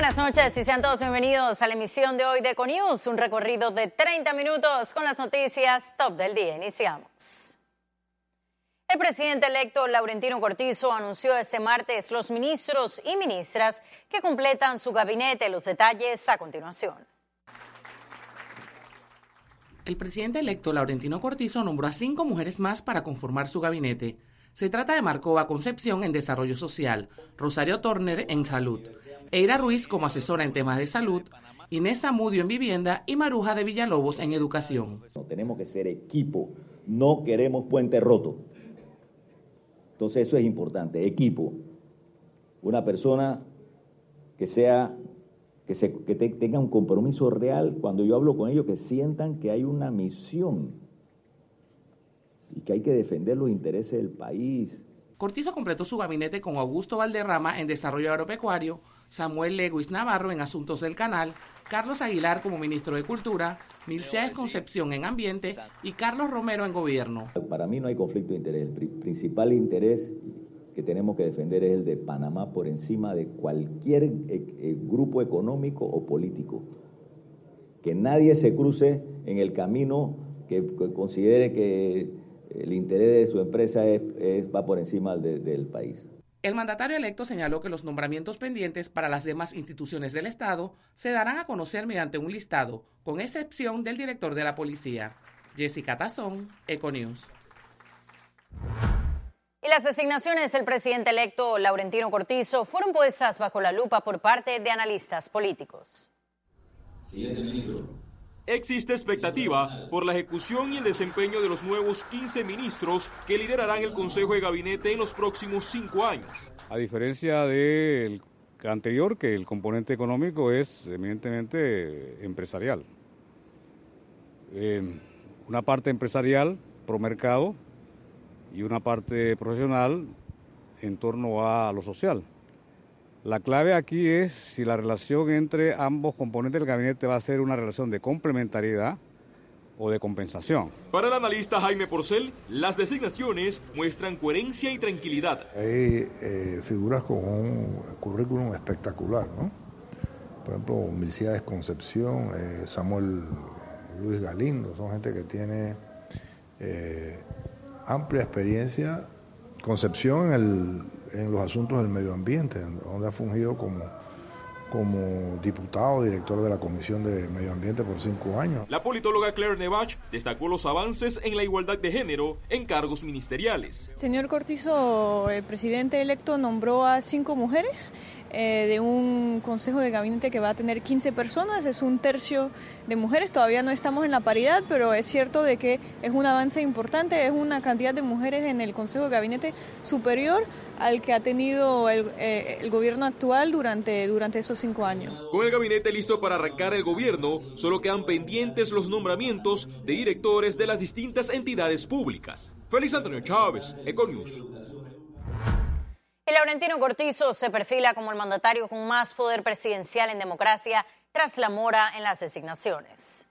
buenas noches y sean todos bienvenidos a la emisión de hoy de Econius, un recorrido de 30 minutos con las noticias top del día. Iniciamos. El presidente electo Laurentino Cortizo anunció este martes los ministros y ministras que completan su gabinete. Los detalles a continuación. El presidente electo Laurentino Cortizo nombró a cinco mujeres más para conformar su gabinete. Se trata de Marcova Concepción en Desarrollo Social, Rosario Torner en Salud, Eira Ruiz como asesora en temas de salud, Inés Amudio en Vivienda y Maruja de Villalobos en Educación. Tenemos que ser equipo, no queremos puente roto. Entonces eso es importante, equipo. Una persona que sea que, se, tenga un compromiso real, cuando yo hablo con ellos, que sientan que hay una misión y que hay que defender los intereses del país. Cortizo completó su gabinete con Augusto Valderrama en Desarrollo Agropecuario, Samuel Lewis Navarro en Asuntos del Canal, Carlos Aguilar como ministro de Cultura, Milceades Concepción en Ambiente y Carlos Romero en Gobierno. Para mí no hay conflicto de interés. El principal interés que tenemos que defender es el de Panamá por encima de cualquier eh, eh, grupo económico o político. Que nadie se cruce en el camino que, considere que el interés de su empresa es, va por encima del país. El mandatario electo señaló que los nombramientos pendientes para las demás instituciones del Estado se darán a conocer mediante un listado, con excepción del director de la policía. Jessica Tazón, Econews. Y las asignaciones del presidente electo Laurentino Cortizo fueron puestas bajo la lupa por parte de analistas políticos. Siguiente ministro. Existe expectativa por la ejecución y el desempeño de los nuevos 15 ministros que liderarán el Consejo de Gabinete en los próximos cinco años. A diferencia del anterior, que el componente económico es eminentemente empresarial. Eh, una parte empresarial pro mercado y una parte profesional en torno a lo social. La clave aquí es si la relación entre ambos componentes del gabinete va a ser una relación de complementariedad o de compensación. Para el analista Jaime Porcel, las designaciones muestran coherencia y tranquilidad. Hay eh, figuras con un currículum espectacular, ¿no? Por ejemplo, Milciades Concepción, eh, Samuel Luis Galindo, son gente que tiene eh, amplia experiencia, Concepción en el en los asuntos del medio ambiente, donde ha fungido como, como diputado, director de la Comisión de Medio Ambiente por cinco años. La politóloga Claire Nevach destacó los avances en la igualdad de género en cargos ministeriales. Señor Cortizo, el presidente electo nombró a cinco mujeres eh, de un consejo de gabinete que va a tener 15 personas, es un tercio de mujeres, todavía no estamos en la paridad, pero es cierto de que es un avance importante, es una cantidad de mujeres en el consejo de gabinete superior al que ha tenido el, eh, gobierno actual durante, durante esos cinco años. Con el gabinete listo para arrancar el gobierno, solo quedan pendientes los nombramientos de directores de las distintas entidades públicas. Félix Antonio Chávez, Econius. El Laurentino Cortizo se perfila como el mandatario con más poder presidencial en democracia tras la mora en las designaciones.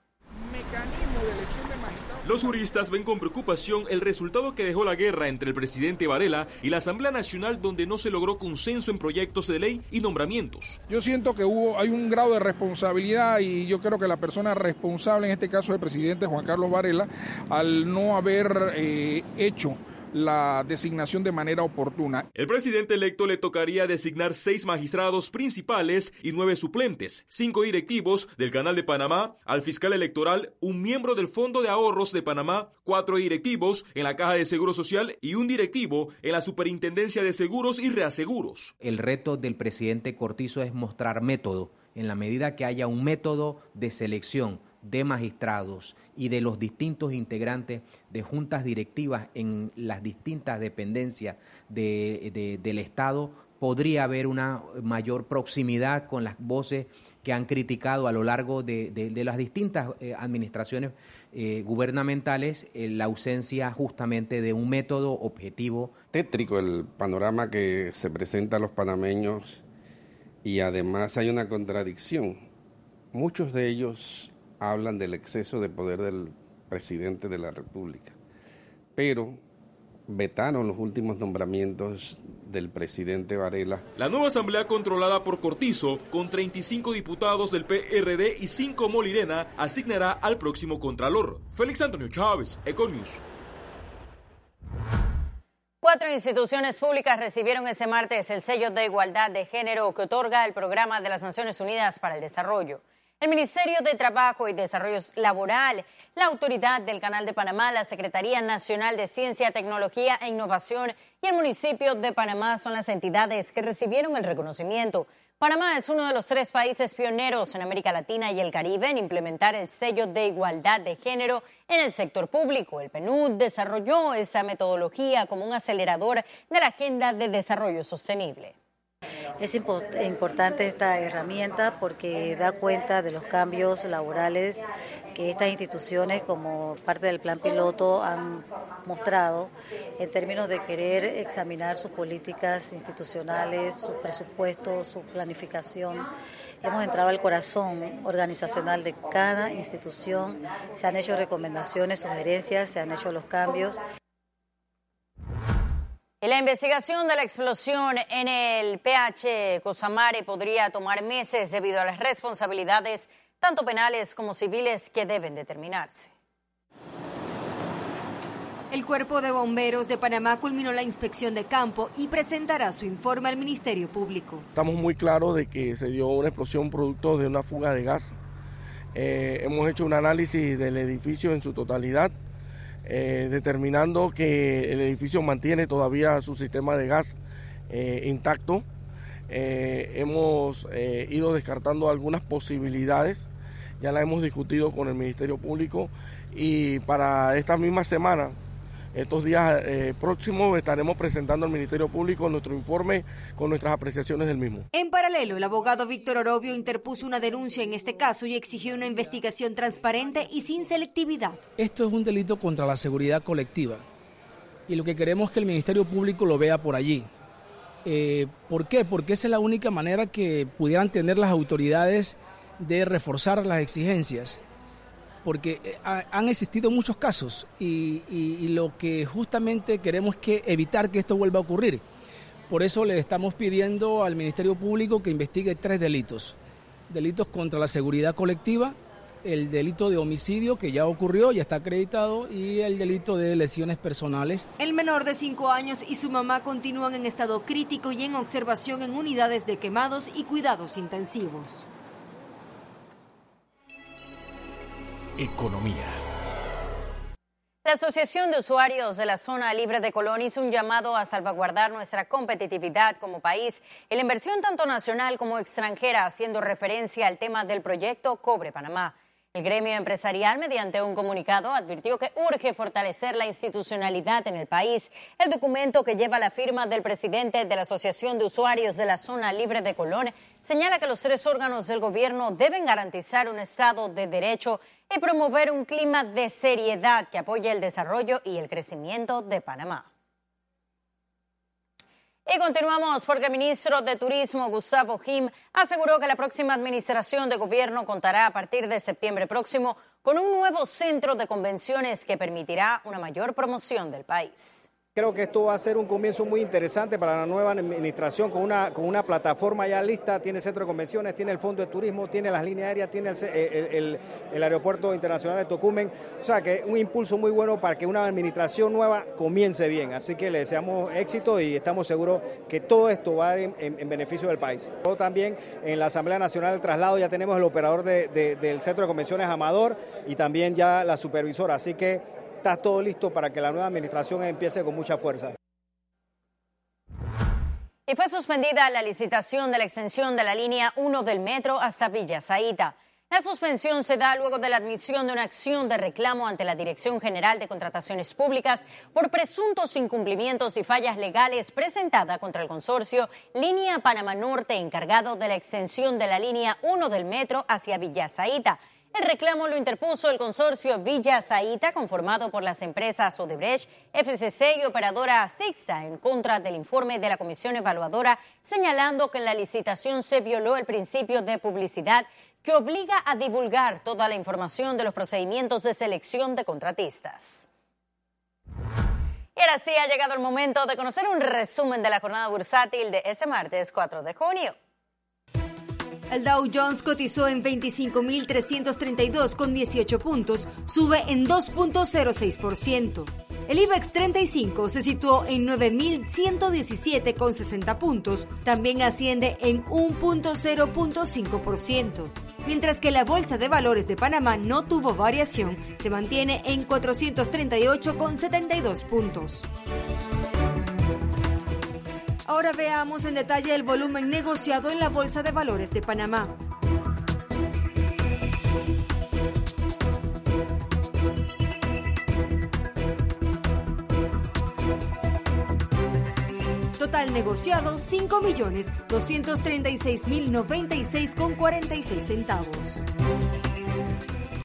Los juristas ven con preocupación el resultado que dejó la guerra entre el presidente Varela y la Asamblea Nacional donde no se logró consenso en proyectos de ley y nombramientos. Yo siento que hubo hay un grado de responsabilidad y yo creo que la persona responsable en este caso es el presidente Juan Carlos Varela al no haber eh, hecho la designación de manera oportuna. El presidente electo le tocaría designar seis magistrados principales y nueve suplentes, cinco directivos del Canal de Panamá, al fiscal electoral, un miembro del Fondo de Ahorros de Panamá, cuatro directivos en la Caja de Seguro Social y un directivo en la Superintendencia de Seguros y Reaseguros. El reto del presidente Cortizo es mostrar método. En la medida que haya un método de selección de magistrados y de los distintos integrantes de juntas directivas en las distintas dependencias del Estado, podría haber una mayor proximidad con las voces que han criticado a lo largo de, las distintas eh, administraciones eh, gubernamentales eh, la ausencia justamente de un método objetivo. Tétrico el panorama que se presenta a los panameños y además hay una contradicción. Muchos de ellos hablan del exceso de poder del presidente de la República. Pero vetaron los últimos nombramientos del presidente Varela. La nueva asamblea controlada por Cortizo, con 35 diputados del PRD y 5 Molirena, asignará al próximo contralor. Félix Antonio Chávez, Econius. Cuatro instituciones públicas recibieron ese martes el sello de igualdad de género que otorga el Programa de las Naciones Unidas para el Desarrollo. El Ministerio de Trabajo y Desarrollo Laboral, la Autoridad del Canal de Panamá, la Secretaría Nacional de Ciencia, Tecnología e Innovación y el municipio de Panamá son las entidades que recibieron el reconocimiento. Panamá es uno de los tres países pioneros en América Latina y el Caribe en implementar el sello de igualdad de género en el sector público. El PNUD desarrolló esa metodología como un acelerador de la Agenda de Desarrollo Sostenible. Es importante esta herramienta porque da cuenta de los cambios laborales que estas instituciones como parte del plan piloto han mostrado en términos de querer examinar sus políticas institucionales, sus presupuestos, su planificación. Hemos entrado al corazón organizacional de cada institución, se han hecho recomendaciones, sugerencias, se han hecho los cambios. La investigación de la explosión en el PH Cosamare podría tomar meses debido a las responsabilidades tanto penales como civiles que deben determinarse. El Cuerpo de Bomberos de Panamá culminó la inspección de campo y presentará su informe al Ministerio Público. Estamos muy claros de que se dio una explosión producto de una fuga de gas. Eh, hemos hecho un análisis del edificio en su totalidad eh, determinando que el edificio mantiene todavía su sistema de gas eh, intacto. Eh, hemos ido descartando algunas posibilidades, ya la hemos discutido con el Ministerio Público y para esta misma semana estos días eh, próximos estaremos presentando al Ministerio Público nuestro informe con nuestras apreciaciones del mismo. En paralelo, el abogado Víctor Orobio interpuso una denuncia en este caso y exigió una investigación transparente y sin selectividad. Esto es un delito contra la seguridad colectiva y lo que queremos es que el Ministerio Público lo vea por allí. Eh, ¿Por qué? Porque esa es la única manera que pudieran tener las autoridades de reforzar las exigencias porque eh, han existido muchos casos y, lo que justamente queremos es que evitar que esto vuelva a ocurrir. Por eso le estamos pidiendo al Ministerio Público que investigue tres delitos. Delitos contra la seguridad colectiva, el delito de homicidio que ya ocurrió, ya está acreditado, y el delito de lesiones personales. El menor de cinco años y su mamá continúan en estado crítico y en observación en unidades de quemados y cuidados intensivos. Economía. La Asociación de Usuarios de la Zona Libre de Colón hizo un llamado a salvaguardar nuestra competitividad como país y la inversión tanto nacional como extranjera, haciendo referencia al tema del proyecto Cobre Panamá. El gremio empresarial, mediante un comunicado, advirtió que urge fortalecer la institucionalidad en el país. El documento que lleva la firma del presidente de la Asociación de Usuarios de la Zona Libre de Colón señala que los tres órganos del gobierno deben garantizar un Estado de Derecho y promover un clima de seriedad que apoye el desarrollo y el crecimiento de Panamá. Y continuamos porque el ministro de Turismo, Gustavo Jim, aseguró que la próxima administración de gobierno contará a partir de septiembre próximo con un nuevo centro de convenciones que permitirá una mayor promoción del país. Creo que esto va a ser un comienzo muy interesante para la nueva administración con una, con una plataforma ya lista, tiene centro de convenciones, tiene el fondo de turismo, tiene las líneas aéreas, tiene el, aeropuerto internacional de Tocumen, o sea que un impulso muy bueno para que una administración nueva comience bien, así que le deseamos éxito y estamos seguros que todo esto va a ir en, beneficio del país. También en la Asamblea Nacional del Traslado ya tenemos el operador del centro de convenciones Amador y también ya la supervisora, así que está todo listo para que la nueva administración empiece con mucha fuerza. Y fue suspendida la licitación de la extensión de la línea 1 del metro hasta Villa Zaita. La suspensión se da luego de la admisión de una acción de reclamo ante la Dirección General de Contrataciones Públicas por presuntos incumplimientos y fallas legales presentada contra el consorcio Línea Panamá Norte encargado de la extensión de la línea 1 del metro hacia Villa Zaita. El reclamo lo interpuso el consorcio Villa Zaita, conformado por las empresas Odebrecht, FCC y operadora Sixa, en contra del informe de la Comisión Evaluadora, señalando que en la licitación se violó el principio de publicidad que obliga a divulgar toda la información de los procedimientos de selección de contratistas. Y ahora sí ha llegado el momento de conocer un resumen de la jornada bursátil de este martes 4 de junio. El Dow Jones cotizó en 25.332 con 18 puntos, sube en 2.06%. El IBEX 35 se situó en 9.117 con 60 puntos, también asciende en 1.0.5%, mientras que la Bolsa de Valores de Panamá no tuvo variación, se mantiene en 438 con 72 puntos. Ahora veamos en detalle el volumen negociado en la Bolsa de Valores de Panamá. Total negociado 5.236.096,46 centavos.